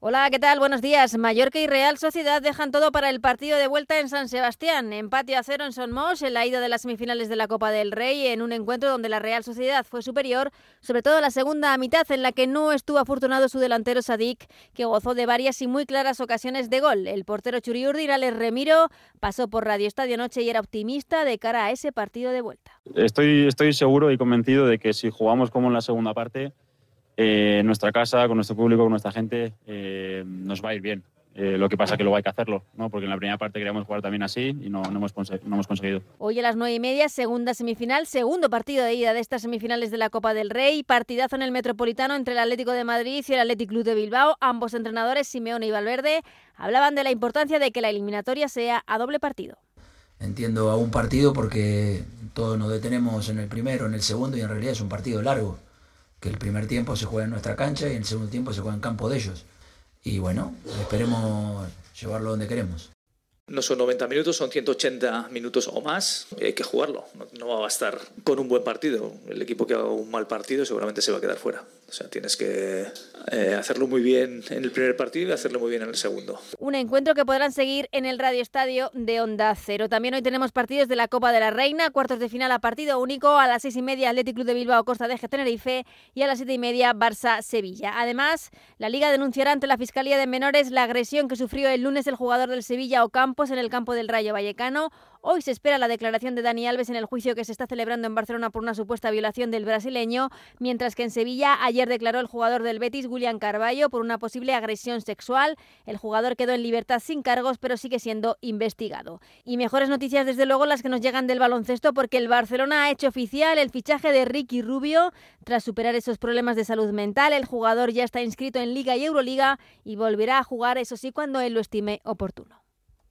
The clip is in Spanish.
Hola, ¿qué tal? Buenos días. Mallorca y Real Sociedad dejan todo para el partido de vuelta en San Sebastián. Empate a cero en Son Mos en la ida de las semifinales de la Copa del Rey en un encuentro donde la Real Sociedad fue superior, sobre todo la segunda mitad en la que no estuvo afortunado su delantero Sadik, que gozó de varias y muy claras ocasiones de gol. El portero Churiurdi, Alex Remiro, pasó por Radio Estadio Noche y era optimista de cara a ese partido de vuelta. Estoy, estoy seguro y convencido de que si jugamos como en la segunda parte, eh, en nuestra casa, con nuestro público, con nuestra gente, eh, nos va a ir bien. Eh, lo que pasa es que luego hay que hacerlo, ¿no? porque en la primera parte queríamos jugar también así y no, no, hemos, no hemos conseguido. Hoy a las nueve y media, segunda semifinal, segundo partido de ida de estas semifinales de la Copa del Rey, partidazo en el Metropolitano entre el Atlético de Madrid y el Athletic Club de Bilbao. Ambos entrenadores, Simeone y Valverde, hablaban de la importancia de que la eliminatoria sea a doble partido. Entiendo a un partido porque todos nos detenemos en el primero, en el segundo y en realidad es un partido largo que el primer tiempo se juega en nuestra cancha y el segundo tiempo se juega en campo de ellos. Y bueno, esperemos llevarlo donde queremos. No son 90 minutos, son 180 minutos o más. Hay que jugarlo. No, va a bastar con un buen partido. El equipo que haga un mal partido seguramente se va a quedar fuera. O sea, tienes que eh, hacerlo muy bien en el primer partido y hacerlo muy bien en el segundo. Un encuentro que podrán seguir en el Radio Estadio de Onda Cero. También hoy tenemos partidos de la Copa de la Reina, cuartos de final a partido único, a las seis y media Atlético Club de Bilbao Costa de Tenerife y a las siete y media Barça Sevilla. Además, la Liga denunciará ante la Fiscalía de Menores la agresión que sufrió el lunes el jugador del Sevilla Ocampos en el campo del Rayo Vallecano. Hoy se espera la declaración de Dani Alves en el juicio que se está celebrando en Barcelona por una supuesta violación del brasileño, mientras que en Sevilla ayer declaró el jugador del Betis, William Carballo, por una posible agresión sexual. El jugador quedó en libertad sin cargos, pero sigue siendo investigado. Y mejores noticias, desde luego, las que nos llegan del baloncesto, porque el Barcelona ha hecho oficial el fichaje de Ricky Rubio. Tras superar esos problemas de salud mental, el jugador ya está inscrito en Liga y Euroliga y volverá a jugar, eso sí, cuando él lo estime oportuno.